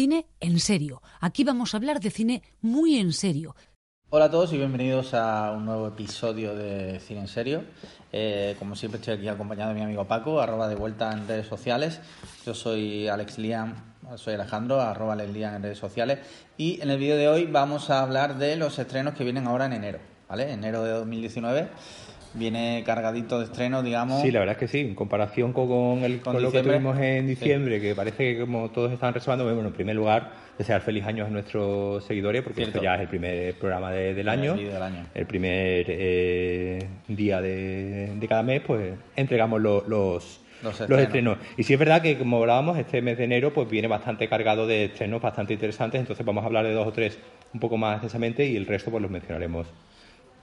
cine en serio. Aquí vamos a hablar de cine muy en serio. Hola a todos y bienvenidos a un nuevo episodio de Cine en Serio. Eh, como siempre estoy aquí acompañado de mi amigo Paco, arroba de vuelta en redes sociales. Yo soy Alex Liam, soy Alejandro, arroba Alex Liam en redes sociales. Y en el vídeo de hoy vamos a hablar de los estrenos que vienen ahora en enero, ¿vale? Enero de 2019 viene cargadito de estreno, digamos. Sí, la verdad es que sí, en comparación con, el, con, lo que tuvimos en diciembre, que parece que como todos están reservando, bueno, en primer lugar, desear feliz año a nuestros seguidores, porque esto ya es el primer programa del, año, el primer eh, día de, cada mes, pues entregamos los, los, estrenos. Y sí es verdad que, como hablábamos, este mes de enero pues viene bastante cargado de estrenos bastante interesantes, entonces vamos a hablar de dos o tres un poco más extensamente y el resto pues los mencionaremos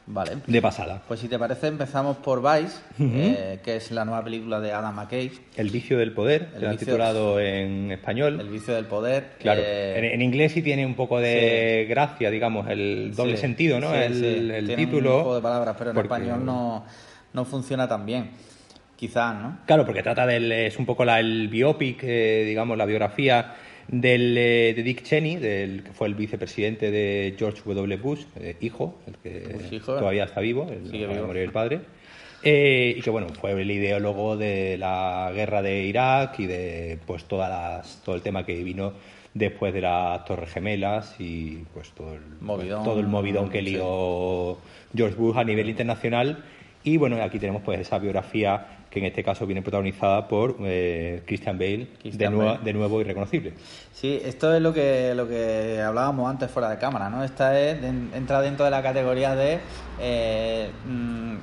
Vale. De pasada. Pues si te parece, empezamos por Vice, eh, que es la nueva película de Adam McKay. El vicio del poder, el han titulado en español. El vicio del poder. Claro. Eh, en, inglés sí tiene un poco de gracia, digamos, el doble sentido, ¿no? el, el título. Un poco de palabras, pero en español no, no funciona tan bien. Quizás, ¿no? Claro, porque trata del. Es un poco la, el biopic, eh, digamos, la biografía del, eh, de Dick Cheney, del, que fue el vicepresidente de George W. Bush, eh, hijo, el que todavía está vivo, el, vivo. el padre. Eh, y que bueno, fue el ideólogo de la guerra de Irak y de pues todas las, todo el tema que vino después de las Torres Gemelas y pues todo el movidón, todo el movidón que lió George Bush a nivel internacional. Y bueno, aquí tenemos pues esa biografía que en este caso viene protagonizada por eh, Christian Bale, de, de nuevo irreconocible. Sí, esto es lo que, lo que hablábamos antes fuera de cámara, ¿no? Esta es, entra dentro de la categoría de eh, mm,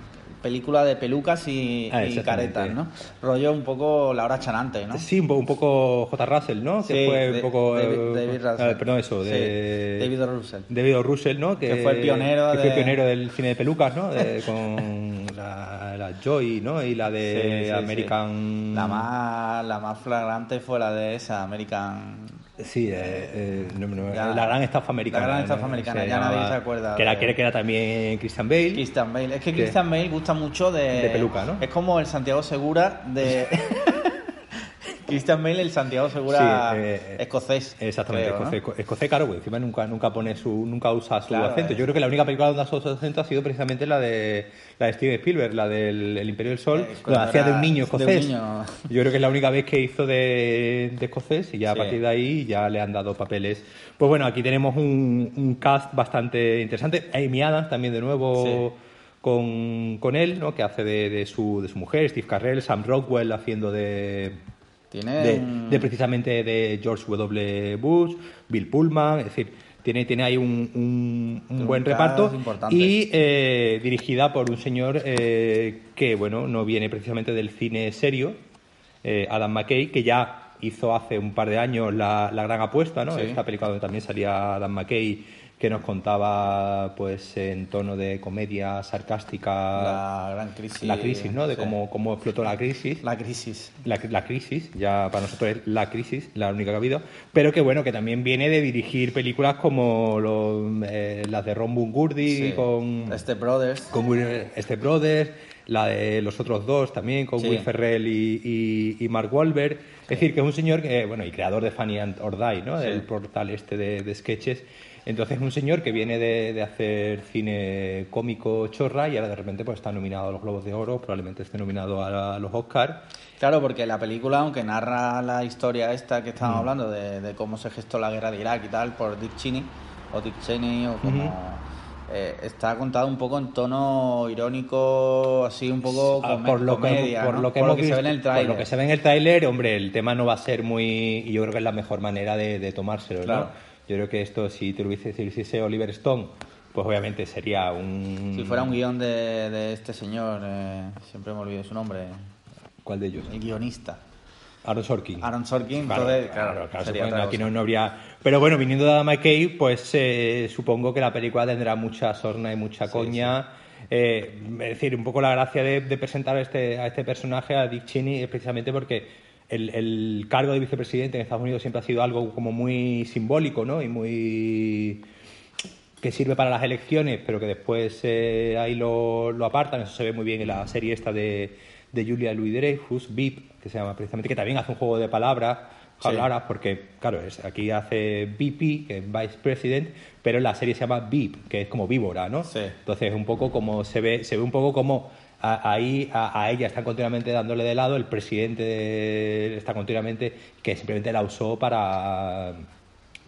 película de pelucas y, ah, caretas, ¿no? Rollo un poco Laura Chanante, ¿no? Sí, un, poco, un poco J. Russell, ¿no? Sí, que fue un poco... David, David Russell. perdón, eso, de... David Russell. David Russell, ¿no? Que, fue el pionero que fue el pionero del cine de pelucas, ¿no? con la, la, Joy, ¿no? Y la de American... La más, la más flagrante fue la de esa, American... Sí, eh, eh, la gran estafa americana. La gran estafa americana, ya nadie se acuerda. Que era, que era también Christian Bale. Christian Bale. Es que Christian Bale gusta mucho de. De peluca, ¿no? Es como el Santiago Segura de. Christian Bale, el Santiago Segura eh, escocés. Exactamente, escocés, escocés, claro, pues encima nunca, nunca pone su, nunca usa su acento. Yo creo que la única película donde ha usado su acento ha sido precisamente la de la de Steven Spielberg, la del el Imperio del Sol, eh, donde hacía de un niño escocés. Yo creo que es la única vez que hizo de, de escocés y ya a partir de ahí ya le han dado papeles. Pues bueno, aquí tenemos un, un cast bastante interesante. Amy Adams también de nuevo. Con, con, él, ¿no? que hace de, de, su, de su mujer, Steve Carrell, Sam Rockwell haciendo de, de, precisamente de George W. Bush, Bill Pullman, es decir, tiene, tiene ahí un, un, buen reparto y eh, dirigida por un señor eh, que, bueno, no viene precisamente del cine serio, eh, Adam McKay, que ya hizo hace un par de años La, la Gran Apuesta, ¿no? Esta película donde también salía Adam McKay que nos contaba pues en tono de comedia sarcástica la gran crisis la crisis no de cómo, cómo explotó la crisis. La crisis. La, la, crisis ya para nosotros es la crisis la única que ha habido pero que bueno que también viene de dirigir películas como eh, las de Ron Burgundy con este Brothers. con este Brothers la de los otros dos también con Will Ferrell y, y, Mark Wahlberg. Es decir que es un señor que bueno y creador de Funny and or Die no del portal este de, de sketches entonces, un señor que viene de, hacer cine cómico chorra y ahora de repente pues está nominado a los Globos de Oro, probablemente esté nominado a, los Oscars. Claro, porque la película, aunque narra la historia esta que estábamos mm. hablando de, cómo se gestó la guerra de Irak y tal por Dick Cheney, o Dick Cheney, o como... Eh, está contado un poco en tono irónico, así un poco ah, por lo que, por, lo que, se ve en el tráiler. Por lo que se ve en el tráiler, hombre, el tema no va a ser muy... Y yo creo que es la mejor manera de, tomárselo, claro. Yo creo que esto, si te lo hiciese Oliver Stone, pues obviamente sería un... Si fuera un guion de, este señor, eh, siempre me olvido su nombre. ¿Cuál de ellos? El guionista. Aaron Sorkin. Aaron Sorkin, claro, claro, claro aquí no, habría... Pero bueno, viniendo de Adam McKay, pues eh, supongo que la película tendrá mucha sorna y mucha coña. Eh, es decir, un poco la gracia de, presentar a este, a este personaje, a Dick Cheney, es precisamente porque el, cargo de vicepresidente en Estados Unidos siempre ha sido algo como muy simbólico, ¿no? Y muy que sirve para las elecciones, pero que después eh, ahí lo, lo, apartan. Eso se ve muy bien en la serie esta de, de Julia Louis Dreyfus, VIP, que se llama precisamente, que también hace un juego de palabras Lara, porque, claro, es, aquí hace VP, que es Vice President, pero en la serie se llama VIP, que es como víbora, ¿no? Sí. Entonces, es un poco como se ve, se ve un poco como ahí a, ella están continuamente dándole de lado, el presidente está continuamente que simplemente la usó para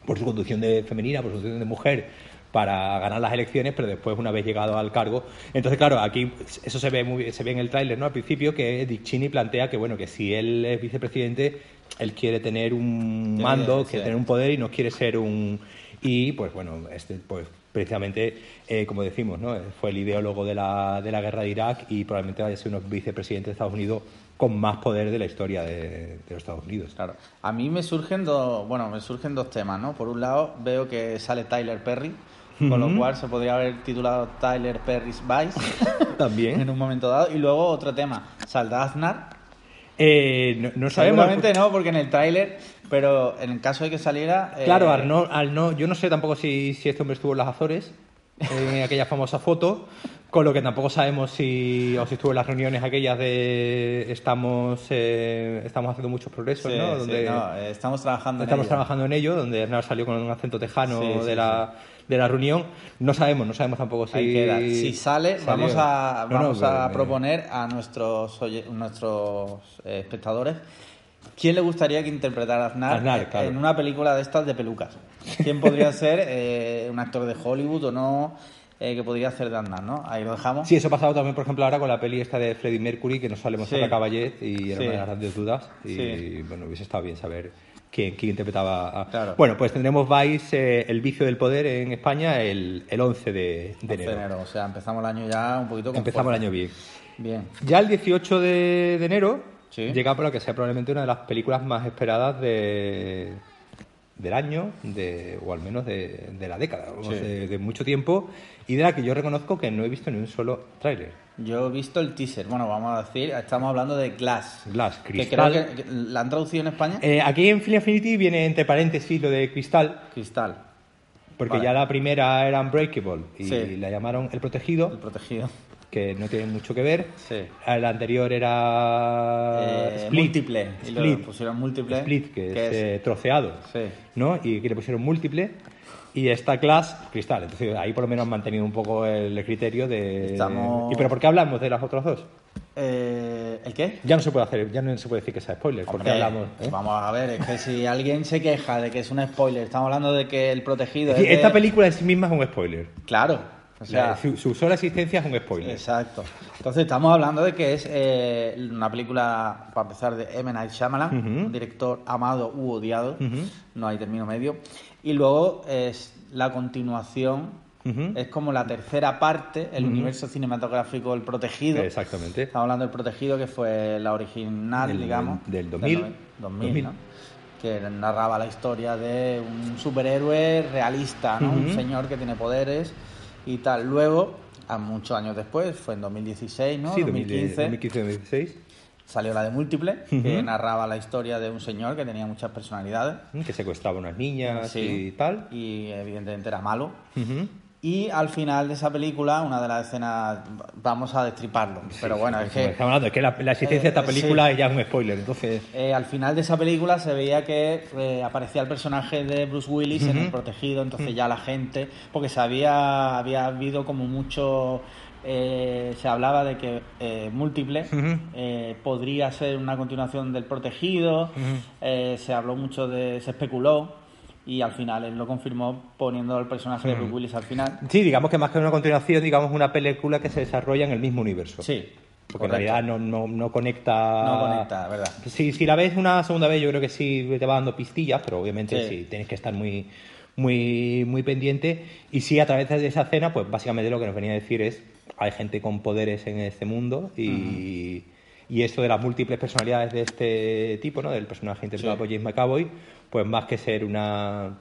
por su conducción de femenina, por su conducción de mujer, para ganar las elecciones, pero después, una vez llegado al cargo. Entonces, claro, aquí eso se ve muy se ve en el tráiler, ¿no? Al principio, que Dick Cheney plantea que, bueno, que si él es vicepresidente, él quiere tener un mando, quiere tener un poder y no quiere ser un. Y, pues bueno, este, pues precisamente, eh, como decimos, ¿no? fue el ideólogo de la, de la guerra de Irak y probablemente vaya a ser un vicepresidente de Estados Unidos con más poder de la historia de, los Estados Unidos. Claro. A mí me surgen dos, bueno, me surgen dos temas, ¿no? Por un lado, veo que sale Tyler Perry, con lo cual se podría haber titulado Tyler Perry's Vice. También. En un momento dado. Y luego otro tema, ¿saldrá Aznar? Eh, no, sabemos. Seguramente no, porque en el tráiler, pero en el caso de que saliera... Eh, claro, al no, al no, yo no sé tampoco si, si este hombre estuvo en las Azores, en aquella famosa foto, con lo que tampoco sabemos si, o si estuvo en las reuniones aquellas de estamos eh, estamos haciendo muchos progresos, ¿no? Donde eh, estamos trabajando en estamos trabajando en ello, donde Hernán salió con un acento tejano de la de la reunión. No sabemos, no sabemos tampoco si. Si sale, vamos a, vamos a proponer a nuestros, nuestros eh, espectadores quién le gustaría que interpretara a Aznar, en una película de estas de pelucas. ¿Quién podría ser un actor de Hollywood o no? Eh, que podría hacer de andar, ¿no? Ahí lo dejamos. Sí, eso ha pasado también, por ejemplo, ahora con la peli esta de Freddie Mercury, que nos sale sí. a Caballet y era una de las grandes dudas. Y bueno, hubiese estado bien saber quién, quién interpretaba a... Claro. Bueno, pues tendremos Vice, eh, El vicio del poder en España el, el 11 de, de enero. enero. O sea, empezamos el año ya un poquito con Empezamos el año bien. Bien. Ya el 18 de, de enero llega por lo que sea probablemente una de las películas más esperadas de del año, de, o al menos de, de la década, de, mucho tiempo, y de la que yo reconozco que no he visto ni un solo tráiler. Yo he visto el teaser, bueno, vamos a decir, estamos hablando de Glass. Glass, Cristal. Que creo que, ¿La han traducido en España? Eh, aquí en Film Affinity viene entre paréntesis lo de Cristal. Cristal. Porque ya la primera era Unbreakable y la llamaron El Protegido. El Protegido que no tienen mucho que ver. Sí. El anterior era eh, Split. Múltiple. Split. pusieron múltiple. Split, que, es, eh, troceado. Sí. ¿no? Y que le pusieron múltiple. Y esta clase, cristal. Entonces ahí por lo menos han mantenido un poco el criterio de. Estamos... ¿Y pero por qué hablamos de las otras dos? Eh, ¿El qué? Ya no se puede hacer, ya no se puede decir que sea spoiler. porque hablamos? ¿eh? Vamos a ver, es que si alguien se queja de que es un spoiler, estamos hablando de que el protegido. Es esta película en sí misma es un spoiler. Claro, o sea, su, sola existencia es un spoiler. Exacto. Entonces estamos hablando de que es eh, una película, para empezar, de M. Night Shyamalan, un director amado u odiado, no hay término medio. Y luego es la continuación Es como la tercera parte, el universo cinematográfico El Protegido. Exactamente. Estamos hablando del Protegido, que fue la original, digamos. Del 2000. 2000, ¿no? Que narraba la historia de un superhéroe realista, ¿no? Un señor que tiene poderes y tal. Luego, a muchos años después, fue en 2016, ¿no? Sí, 2015. 2015-2016. Salió la de Múltiple, que narraba la historia de un señor que tenía muchas personalidades. Que secuestraba unas niñas y tal. Y evidentemente era malo. Y al final de esa película, una de las escenas, vamos a destriparlo. pero bueno, es que. Estamos hablando, es que la, existencia de esta eh, película ya es un spoiler, entonces. Eh, al final de esa película se veía que eh, aparecía el personaje de Bruce Willis en El Protegido, entonces ya la gente. Porque se había, había habido como mucho. se hablaba de que Múltiple podría ser una continuación del Protegido, se habló mucho de. se especuló y al final él lo confirmó poniendo el personaje de Bruce Willis al final. Sí, digamos que más que una continuación, digamos una película que se desarrolla en el mismo universo. Sí. Porque en realidad no, no, no, conecta. No conecta, ¿verdad? Si, si la ves una segunda vez, yo creo que sí te va dando pistillas, pero obviamente sí, tienes que estar muy, muy, muy pendiente. Y sí, a través de esa escena, pues básicamente lo que nos venía a decir es: hay gente con poderes en este mundo y. Y esto de las múltiples personalidades de este tipo, ¿no? Del personaje interpretado por James McAvoy, pues más que ser una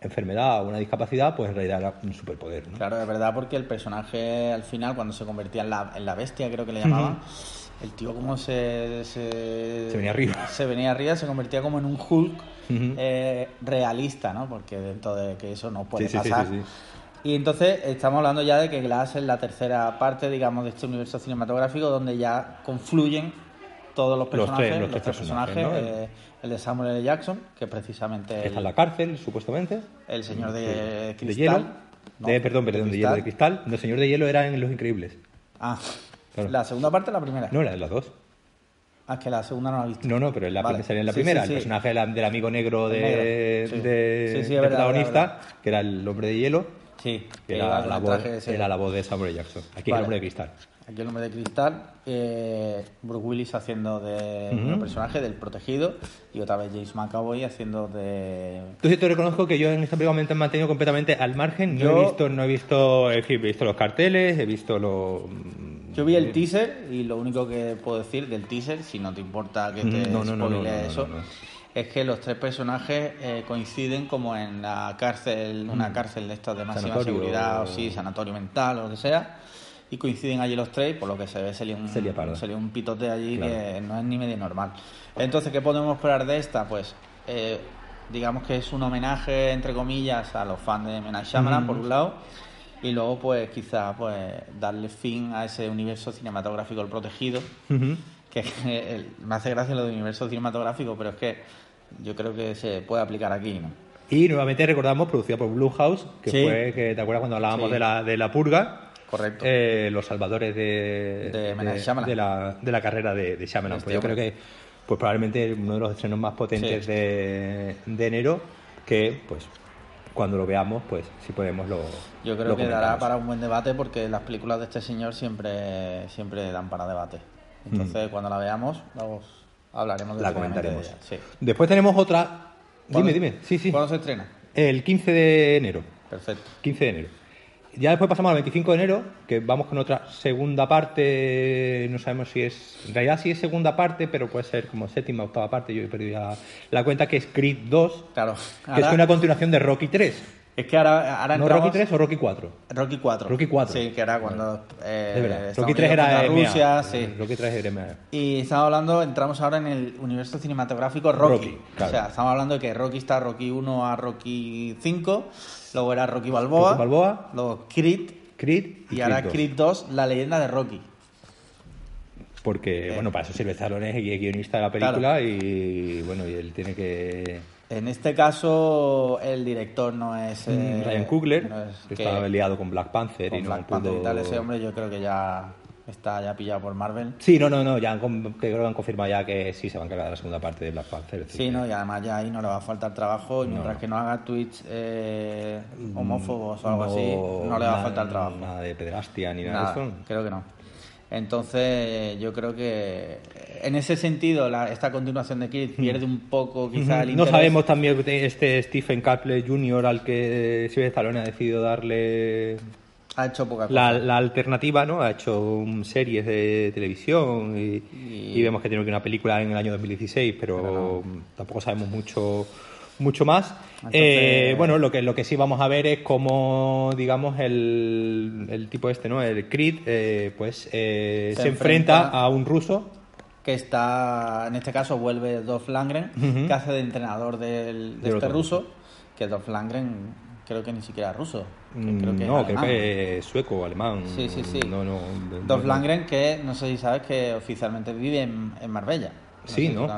enfermedad o una discapacidad, pues en realidad era un superpoder. ¿no? Claro, de verdad, porque el personaje al final, cuando se convertía en la, en la bestia, creo que le llamaban, el tío como se, se, venía arriba. Se venía arriba, se convertía como en un Hulk eh, realista, ¿no? Porque dentro de que eso no puede pasar. Y entonces estamos hablando ya de que Glass es la tercera parte, digamos, de este universo cinematográfico donde ya confluyen todos los personajes, los, tres, personajes, eh, el de Samuel L. Jackson, que precisamente... Que está en la cárcel, supuestamente. El señor de, cristal. De perdón, perdón, de, hielo de cristal. El señor de hielo era en Los Increíbles. Ah, ¿la segunda parte o la primera? No, la de las dos. Ah, que la segunda no la he visto. No, no, pero la sería en la primera. el personaje del, amigo negro de, de, protagonista, que era el hombre de hielo. Sí, que era, la voz, era la voz de Samuel Jackson. Aquí el hombre de cristal. Aquí el hombre de cristal. Eh, Brooke Willis haciendo de un personaje del protegido y otra vez James McAvoy haciendo de. Entonces te reconozco que yo en esta película me he mantenido completamente al margen. No he visto, no he visto, he visto los carteles, he visto los yo vi el teaser y lo único que puedo decir del teaser, si no te importa que te no, eso, es que los tres personajes eh, coinciden como en la cárcel, una mm. cárcel de estas de máxima seguridad, o sí, sanatorio mental o lo que sea, y coinciden allí los tres, por lo que se ve sería un, sería un pitote allí que no es ni medio normal. Entonces, ¿qué podemos esperar de esta? Pues eh, digamos que es un homenaje, entre comillas, a los fans de Menage Shyamalan, por un lado, y luego pues quizá pues darle fin a ese universo cinematográfico el protegido que me hace gracia lo del universo cinematográfico pero es que yo creo que se puede aplicar aquí ¿no? y nuevamente recordamos producida por Blumhouse que fue que te acuerdas cuando hablábamos de la de la purga correcto eh, los salvadores de de, la, de la carrera de, de Shyamalan pues yo creo que pues probablemente uno de los estrenos más potentes de, de enero que pues cuando lo veamos, pues si podemos lo. Yo creo que dará para un buen debate porque las películas de este señor siempre, siempre dan para debate. Entonces, cuando la veamos, vamos, hablaremos de la comentaremos. Después tenemos otra. Dime, dime. Sí, sí. ¿Cuándo se estrena? El 15 de enero. Perfecto. 15 de enero. Ya después pasamos al 25 de enero, que vamos con otra segunda parte, no sabemos si es, en realidad sí es segunda parte, pero puede ser como séptima octava parte, yo he perdido ya la cuenta, que es Creed 2, claro, que es una continuación de Rocky 3. Es que ahora, ahora ¿No Rocky 3 o Rocky 4? Rocky 4. Rocky 4. Sí, que era cuando... Eh, Rocky 3 era Rusia, sí. Rocky 3 era Y estamos hablando, entramos ahora en el universo cinematográfico Rocky. O sea, estamos hablando de que Rocky está Rocky 1 a Rocky 5, luego era Rocky Balboa, Rocky Balboa luego Creed, Creed y, ahora Creed 2, la leyenda de Rocky. Porque, eh. bueno, para eso sirve Stallone es guionista de la película y, bueno, y él tiene que en este caso, el director no es. Mm, eh, Ryan Coogler, que, estaba liado con Black Panther y Black Panther y tal. Ese hombre, yo creo que ya está ya pillado por Marvel. Sí, no, no, no. Ya creo que han confirmado ya que sí se van a encargar de la segunda parte de Black Panther. Sí, no, y además ya ahí no le va a faltar trabajo. Y mientras que no haga tweets eh, homófobos o algo así, no le va a faltar trabajo. Nada de pederastia ni nada, de eso. Creo que no. Entonces, yo creo que en ese sentido, la, esta continuación de Creed pierde un poco quizá el interés. No sabemos también este Stephen Caple Jr. al que Silvestre Stallone ha decidido darle ha hecho poca cosa. La, alternativa, ¿no? Ha hecho series de televisión y, vemos que tiene una película en el año 2016, pero tampoco sabemos mucho mucho más. Eh, bueno, lo que, lo que sí vamos a ver es cómo, digamos, el, el tipo este, ¿no? El Creed, eh, pues eh, se, enfrenta, a un ruso. Que está, en este caso, vuelve Dolph Langren, que hace de entrenador del, de, este ruso, que Dolph Langren creo que ni siquiera es ruso. Mm, creo que no, creo que es sueco o alemán. Sí, sí, sí. No, no, Dolph Langren, que no sé si sabes que oficialmente vive en, en Marbella sí, ¿no?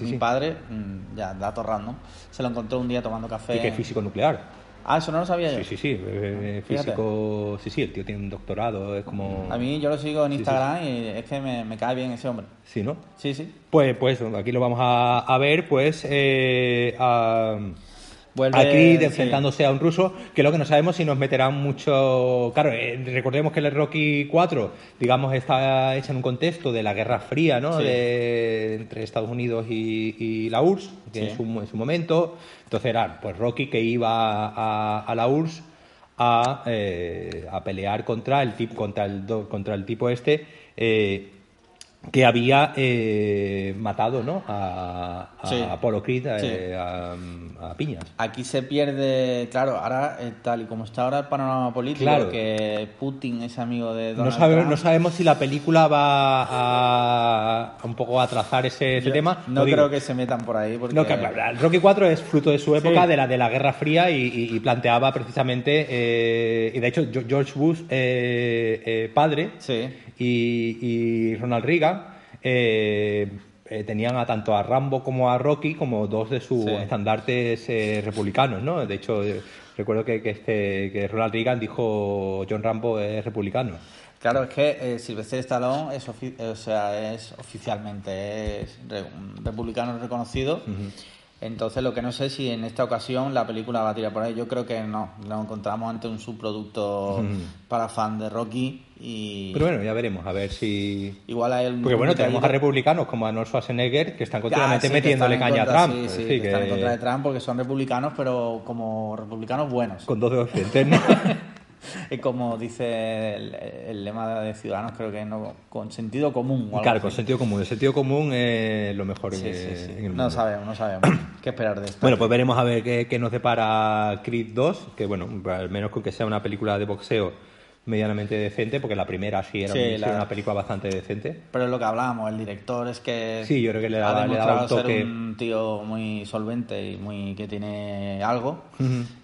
Mi padre, mm, ya, dato random, se lo encontró un día tomando café. ¿Y que es físico nuclear? Ah, eso no lo sabía yo. Sí, sí, sí. Eh, físico. Sí, sí, el tío tiene un doctorado, es como. A mí yo lo sigo en Instagram y es que me, cae bien ese hombre. Sí, ¿no? Sí, sí. Pues, pues aquí lo vamos a, ver, pues. Eh, a Aquí enfrentándose a un ruso, que lo que no sabemos si nos meterán mucho. Claro, eh, recordemos que el Rocky 4, digamos, está hecha en un contexto de la Guerra Fría, ¿no? De, entre Estados Unidos y, la URSS, que en, su, momento. Entonces era pues Rocky que iba a, la URSS a, eh, a, pelear contra el, tipo, contra el, contra el tipo este. Eh, que había eh, matado ¿no? a, a Creed eh, a, piñas. Aquí se pierde, claro, ahora eh, tal y como está ahora el panorama político, que Putin es amigo de Donald no Trump. No sabemos si la película va a, un poco a trazar ese, tema. No creo que se metan por ahí. Porque... No, que, Rocky 4 es fruto de su época, de, la, de la Guerra Fría, y, planteaba precisamente, y de hecho George Bush, padre, y, y Ronald Reagan, eh, eh, tenían a tanto a Rambo como a Rocky como dos de sus estandartes eh, republicanos, ¿no? De hecho, recuerdo que, que, este, que Ronald Reagan dijo John Rambo es republicano. Claro, es que eh, Sylvester Stallone es, o sea, es oficialmente es republicano reconocido. Entonces, lo que no sé si en esta ocasión la película va a tirar por ahí. Yo creo que no. Lo encontramos ante un subproducto para fan de Rocky. Y... Pero bueno, ya veremos, a ver si. Igual a él. Porque bueno, tenemos a republicanos como Arnold Schwarzenegger que están continuamente metiéndole caña a Trump. Sí, sí, que, están en contra de Trump porque son republicanos, pero como republicanos buenos. Con dos dedos frente. como dice el, lema de Ciudadanos, creo que no, con sentido común. claro, con sentido común. El sentido común es lo mejor en, el mundo. No sabemos, no sabemos qué esperar de esto. Bueno, pues veremos a ver qué, qué nos depara Creed 2, que bueno, al menos con que sea una película de boxeo medianamente decente, porque la primera sí era, una película bastante decente. Pero es lo que hablábamos, el director es que, sí, yo creo que le ha demostrado un ser un tío muy solvente y muy que tiene algo.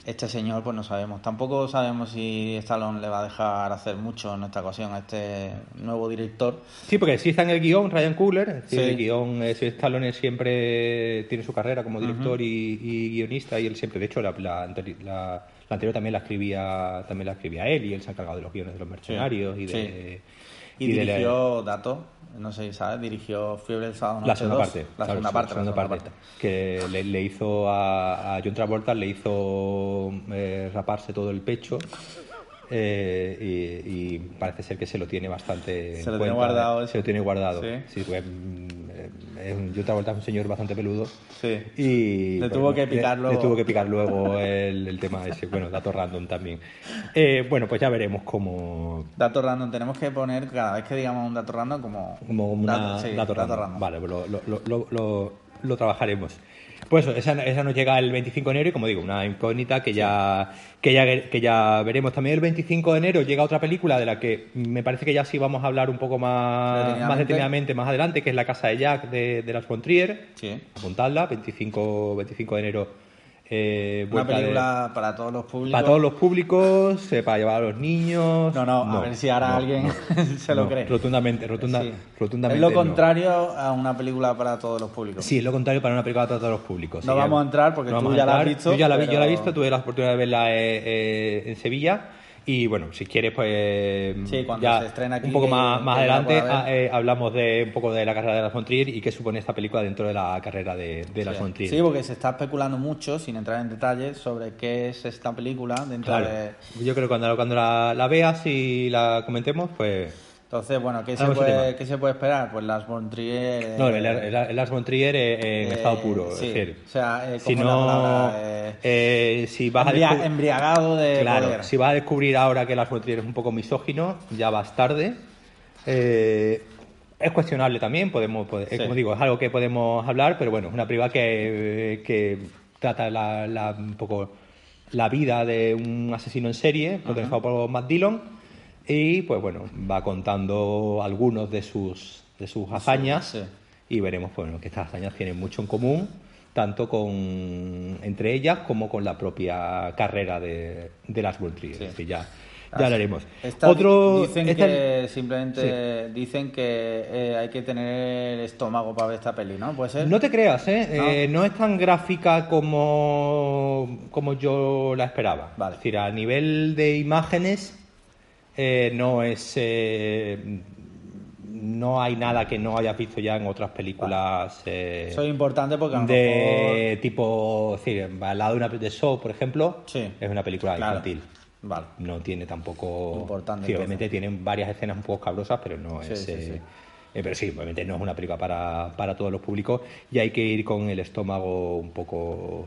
Este señor, pues no sabemos. Tampoco sabemos si Stallone le va a dejar hacer mucho en esta ocasión a este nuevo director. Sí, porque sí está en el guion Ryan Coogler. El guion, es, Stallone siempre tiene su carrera como director y, guionista y él siempre, de hecho, la, la la anterior también la escribía también la escribía él y él se ha encargado de los guiones de los mercenarios y de... Y, dirigió Dato, no sé si sabes, dirigió Fiebre del Sábado La segunda parte. La segunda parte. La segunda parte, Que le, hizo a, John Travolta, le hizo eh, raparse todo el pecho eh, y, parece ser que se lo tiene bastante se lo tiene guardado se lo tiene guardado sí, pues, mm, yo otra un señor bastante peludo. Sí. Y le tuvo que picar luego le tuvo que picar luego el, tema ese. Bueno dato random también. Eh, bueno pues ya veremos cómo dato random. Tenemos que poner cada vez que digamos un dato random como como un dato, random. vale pues lo, lo, lo, lo trabajaremos pues eso, esa, esa, nos llega el 25 de enero y como digo, una incógnita que ya, que ya, que ya veremos. También el 25 de enero llega otra película de la que me parece que ya sí vamos a hablar un poco más, más detenidamente más adelante, que es La Casa de Jack de, de Las von Trier. Sí. Apuntadla, 25, 25 de enero eh, una película para todos los públicos. Para todos los públicos, eh, para llevar a los niños. No, no, a ver si ahora alguien se lo cree. Rotundamente, rotunda, rotundamente. Es lo contrario a una película para todos los públicos. Sí, es lo contrario para una película para todos los públicos. No vamos a entrar porque tú ya la has visto. Yo ya la, yo la he visto, tuve la oportunidad de verla eh, en Sevilla y bueno, si quieres, pues ya se estrena aquí, un poco más, más adelante ah, eh, hablamos de un poco de la carrera de la Trier y qué supone esta película dentro de la carrera de, de la sí. Sí, porque se está especulando mucho, sin entrar en detalles, sobre qué es esta película dentro de... Yo creo que cuando, cuando la, la veas y la comentemos, pues entonces, bueno, ¿qué, se puede, ¿qué se puede esperar? Pues las Bontrier... no, el, Las Bontrier en estado puro. Sí, es o sea, eh, si no... Eh, si vas a embriagado de Claro, si vas a descubrir ahora que Las Bontrier es un poco misógino, ya vas tarde. Eh, es cuestionable también, podemos, como digo, es algo que podemos hablar, pero bueno, es una privada que, que trata la, un poco la vida de un asesino en serie, protagonizado por Matt Dillon y pues bueno, va contando algunos de sus, de sus hazañas y veremos pues, bueno, que estas hazañas tienen mucho en común, tanto con entre ellas como con la propia carrera de, de las World que ya, ya hablaremos. Otro, dicen que simplemente dicen que eh, hay que tener estómago para ver esta peli, ¿no? ¿Puede ser? No te creas, ¿eh? ¿No? Eh, no es tan gráfica como, como yo la esperaba. Vale. Es decir, a nivel de imágenes eh, no es eh, no hay nada que no hayas visto ya en otras películas. Eh, Eso es importante porque a lo de tipo, decir, al lado de una de Show, por ejemplo, es una película infantil. Vale. No tiene tampoco. Importante. obviamente tienen varias escenas un poco cabrosas, pero no es. pero sí, obviamente no es una película para, para todos los públicos y hay que ir con el estómago un poco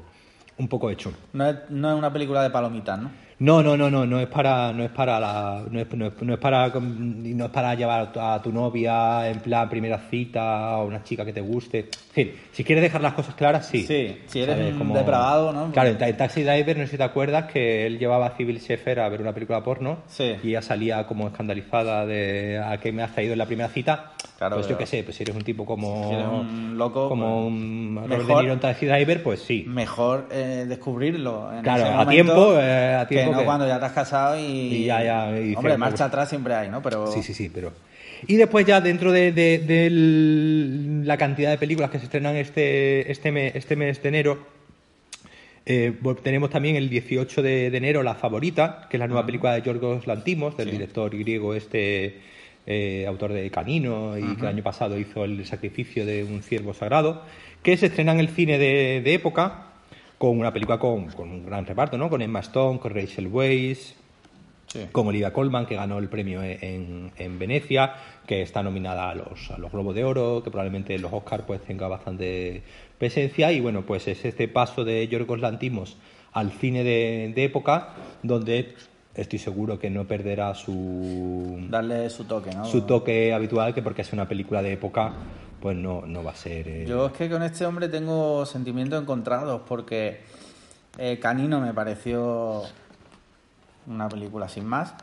un poco hecho. No es, no es una película de palomitas, ¿no? No, no, no, no, no es para, no es para la, no es, no es, no es para, no es para llevar a tu novia en plan primera cita o una chica que te guste. En fin, si quieres dejar las cosas claras, sí. Sí, si eres un depravado, ¿no? Claro, en, Taxi Driver, no sé si te acuerdas que él llevaba a Civil Sheffer a ver una película porno sí. y ella salía como escandalizada de a qué me has traído en la primera cita. Claro, pues yo qué sé, pues si eres un tipo como. Si eres un loco. Como pues, un mejor, de Taxi Driver, pues sí. Mejor eh, descubrirlo. En claro, a, tiempo, eh, a tiempo. Que cuando ya te has casado y. y ya, ya. hombre, marcha atrás siempre hay, ¿no? Pero... Sí, sí, sí, pero. Y después ya dentro de, la cantidad de películas que se estrenan este, este, mes, este mes de enero, eh, tenemos también el 18 de, enero La Favorita, que es la nueva película de Yorgos Lantimos, del director griego este, eh, autor de Canino, y que el año pasado hizo El sacrificio de un ciervo sagrado, que se estrena en el cine de, época con una película con, un gran reparto, ¿no? Con Emma Stone, con Rachel Weisz, con Olivia Colman, que ganó el premio en, Venecia, que está nominada a los, a los Globos de Oro, que probablemente los Oscars pues tenga bastante presencia. Y bueno, pues es este paso de Yorgos Lantimos al cine de, época, donde estoy seguro que no perderá su... Darle su toque, ¿no? Su toque habitual, que porque es una película de época, pues no, no va a ser... Eh, Yo es que con este hombre tengo sentimientos encontrados, porque eh, Canino me pareció una película sin más.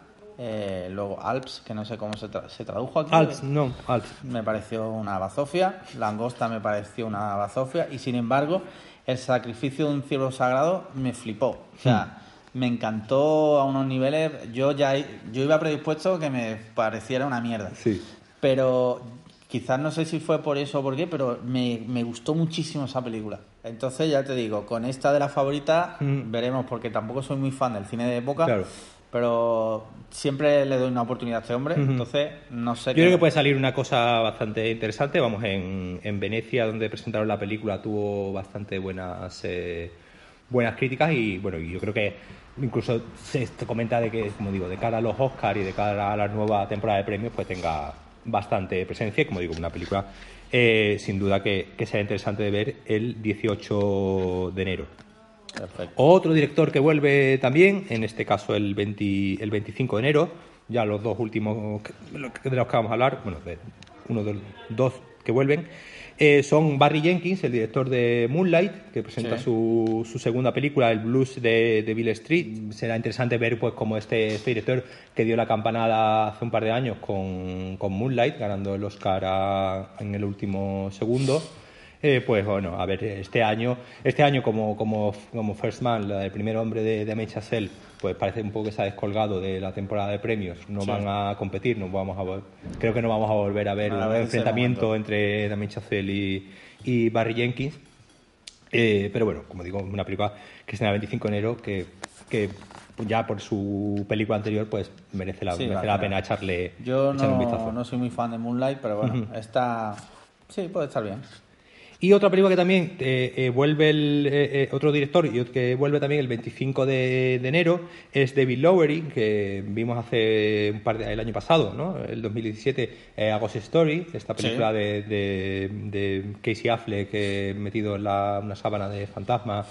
Eh, luego Alps, que no sé cómo se, se tradujo aquí. Alps, no, Alps. Me pareció una bazofia. Langosta me pareció una bazofia. Y sin embargo, el sacrificio de un ciervo sagrado me flipó. O sea, me encantó a unos niveles. Yo ya yo iba predispuesto que me pareciera una mierda. Sí. Pero quizás no sé si fue por eso o por qué, pero me, me gustó muchísimo esa película. Entonces, ya te digo, con esta de la favorita hmm. veremos, porque tampoco soy muy fan del cine de época. Claro pero siempre le doy una oportunidad a este hombre, entonces no sé. Yo creo que puede salir una cosa bastante interesante. Vamos, en, en Venecia, donde presentaron la película, tuvo bastante buenas eh, buenas críticas y bueno, yo creo que incluso se comenta de que, como digo, de cara a los Oscars y de cara a la nueva temporada de premios, pues tenga bastante presencia y como digo, una película eh, sin duda que, que será interesante de ver el 18 de enero. Otro director que vuelve también, en este caso el, el 25 de enero, ya los dos últimos de los que vamos a hablar, bueno, de uno de los dos que vuelven, eh, son Barry Jenkins, el director de Moonlight, que presenta su, su, segunda película, El Blues de, de, Bill Street. Será interesante ver pues cómo este, este, director que dio la campanada hace un par de años con, con Moonlight, ganando el Oscar en el último segundo, eh, pues bueno, a ver, este año, este año como, como, como First Man, el primer hombre de, de Chazelle, pues parece un poco que se ha descolgado de la temporada de premios, no van a competir, no vamos a creo que no vamos a volver a ver un enfrentamiento entre Damien Chazelle y, y Barry Jenkins. Eh, pero bueno, como digo, una película que es en el 25 de enero que, que ya por su película anterior pues merece la, merece la pena echarle, Yo no, un vistazo. no soy muy fan de Moonlight, pero bueno, está... Sí, puede estar bien. Y otra película que también eh, eh, vuelve el, eh, otro director y que vuelve también el 25 de, enero es David Lowery, que vimos hace un par de, el año pasado, ¿no? el 2017, A Ghost Story, esta película de, de, Casey Affleck metido en la, una sábana de fantasma,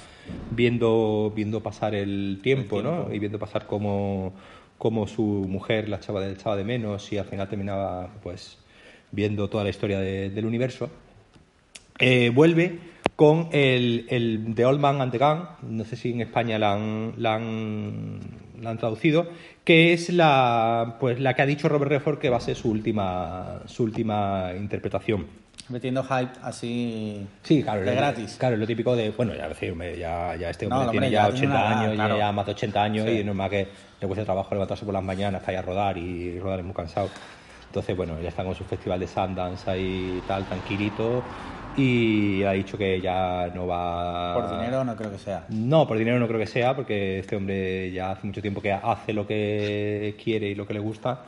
viendo, viendo pasar el tiempo, ¿no? y viendo pasar como, como su mujer la echaba de, echaba de menos y al final terminaba pues viendo toda la historia del universo. Eh, vuelve con el, el, The Old Man and the Gun, no sé si en España la han, la han, la han traducido, que es la, pues, la que ha dicho Robert Redford que va a ser su última, su última interpretación. Metiendo hype así sí, claro, de gratis. Claro, lo típico de, bueno, ya, ya, ya este hombre tiene ya 80 años, ya, más de 80 años y no es más que le cuesta trabajo levantarse por las mañanas, está ahí a rodar y rodar es muy cansado. Entonces, bueno, ya está con su festival de Sundance ahí tal, tranquilito y ha dicho que ya no va... Por dinero no creo que sea. No, por dinero no creo que sea, porque este hombre ya hace mucho tiempo que hace lo que quiere y lo que le gusta.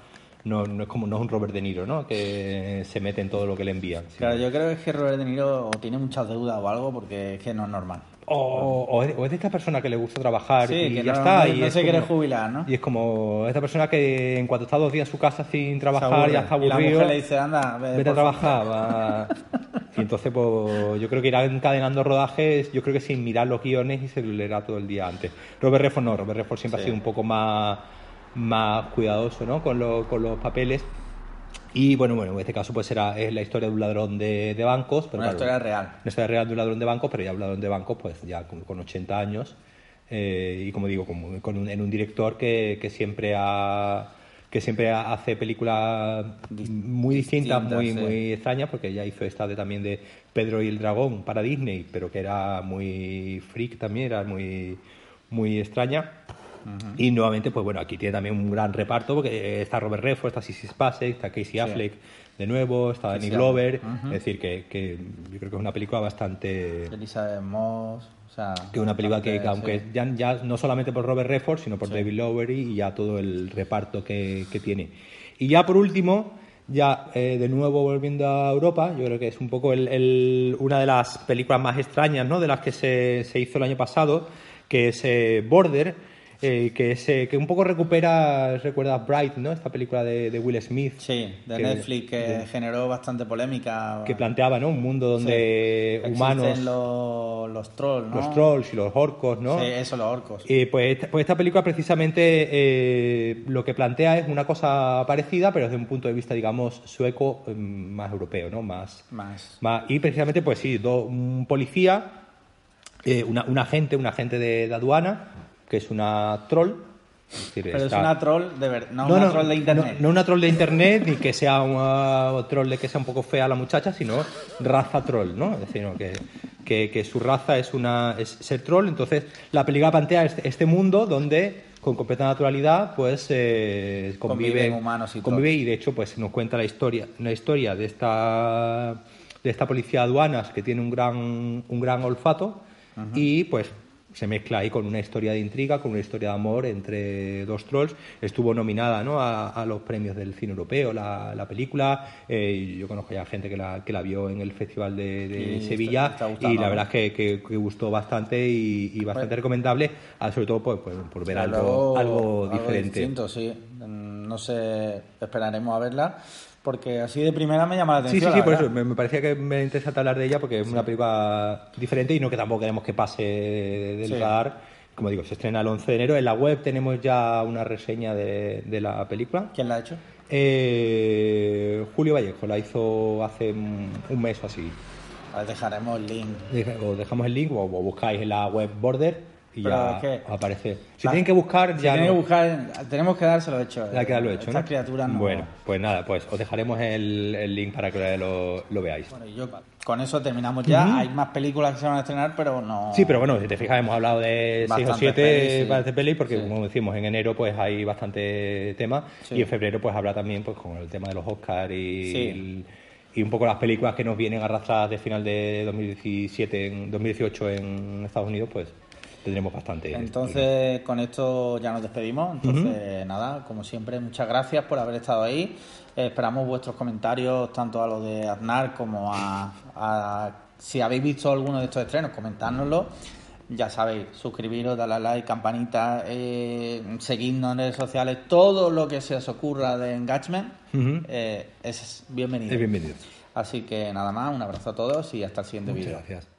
No, no es como no es un Robert De Niro, ¿no? Que se mete en todo lo que le envían. Claro, yo creo que es que Robert De Niro tiene muchas deudas o algo porque es que no es normal. O, es, de esta persona que le gusta trabajar y que ya está. y no se quiere jubilar, ¿no? Y es como esta persona que en cuanto está dos días en su casa sin trabajar ya está aburrido. Y la mujer le dice, anda, vete, a trabajar. Y entonces, pues yo creo que irá encadenando rodajes, yo creo que sin mirar los guiones y se lo leerá todo el día antes. Robert Redford no, Robert Redford siempre ha sido un poco más, más cuidadoso ¿no? con, con los papeles. Y bueno, bueno, en este caso pues será es la historia de un ladrón de, de bancos. Pero una historia real. Una historia real de un ladrón de bancos, pero ya un ladrón de bancos pues ya con, con 80 años. Eh, y como digo, con, con un, en un director que, que siempre ha que siempre hace películas muy distintas, muy, muy extrañas, porque ya hizo esta de, también de Pedro y el Dragón para Disney, pero que era muy freak también, era muy, muy extraña. Y nuevamente, pues bueno, aquí tiene también un gran reparto porque está Robert Redford, está Sissy Spacek, está Casey Affleck de nuevo, está Danny Glover. Es decir, que, que, yo creo que es una película bastante. Elizabeth Moss. O sea, que una película que, aunque ya, ya, no solamente por Robert Redford, sino por David Lowery y ya todo el reparto que, que tiene. Y ya por último, ya eh, de nuevo volviendo a Europa, yo creo que es un poco el, una de las películas más extrañas ¿no? de las que se, se hizo el año pasado, que es eh, Border, eh, que, que un poco recupera, recuerda Bright, ¿no? Esta película de, Will Smith. Sí, de Netflix, que generó bastante polémica. Que planteaba, ¿no? Un mundo donde humanos... Los, los trolls, ¿no? Los trolls y los orcos, ¿no? Sí, eso, los orcos. Y pues, esta, pues esta película precisamente eh, lo que plantea es una cosa parecida, pero desde un punto de vista, digamos, sueco, mm, más europeo, ¿no? Más... Más. más y precisamente, pues sí, un policía, eh, una, un agente, un agente de aduana que es una troll. Pero es una troll de verdad, no, una troll de internet. No, una troll de internet, ni que sea una troll de que sea un poco fea la muchacha, sino raza troll, ¿no? Es decir, que, que, su raza es, una, es ser troll. Entonces, la película plantea este, este mundo donde con completa naturalidad pues eh, conviven, humanos y convive y de hecho pues nos cuenta la historia una historia de esta de esta policía de aduanas que tiene un gran un gran olfato y pues se mezcla ahí con una historia de intriga, con una historia de amor entre dos trolls. Estuvo nominada ¿no? a, los premios del cine europeo la, la película. Eh, yo conozco ya gente que la, que la vio en el Festival de, Sevilla y la verdad es que, que, gustó bastante y, bastante pues recomendable, ah, sobre todo por, por, ver algo, algo, diferente. distinto, sí. No sé, esperaremos a verla porque así de primera me llama la atención. Sí, sí, sí, por eso me, parecía que me interesa hablar de ella porque es una película diferente y no que tampoco queremos que pase del radar. Como digo, se estrena el 11 de enero. En la web tenemos ya una reseña de, de la película. ¿Quién la ha hecho? Eh, Julio Vallejo la hizo hace un mes o así. dejaremos el link. O dejamos el link o buscáis en la web Border y ya aparece. Si tienen que buscar, ya. que buscar, tenemos que dárselo hecho. Ya que darlo hecho, Estas criaturas no. Bueno, pues nada, pues os dejaremos el, el link para que lo, lo veáis. Bueno, y yo con eso terminamos ya. Hay más películas que se van a estrenar, pero no. Sí, pero bueno, si te fijas, hemos hablado de 6 o 7 para este peli, porque como decimos, en enero pues hay bastante tema y en febrero pues habrá también pues con el tema de los Oscars y. y un poco las películas que nos vienen arrastradas de final de 2017 en 2018 en Estados Unidos pues tendremos bastante. Entonces, con esto ya nos despedimos. Entonces, nada, como siempre, muchas gracias por haber estado ahí. esperamos vuestros comentarios, tanto a lo de Aznar como a, si habéis visto alguno de estos estrenos, comentárnoslo. Ya sabéis, suscribiros, darle a like, campanita, eh, seguidnos en redes sociales, todo lo que se os ocurra de engagement eh, es bienvenido. Es bienvenido. Así que nada más, un abrazo a todos y hasta el siguiente vídeo. Gracias.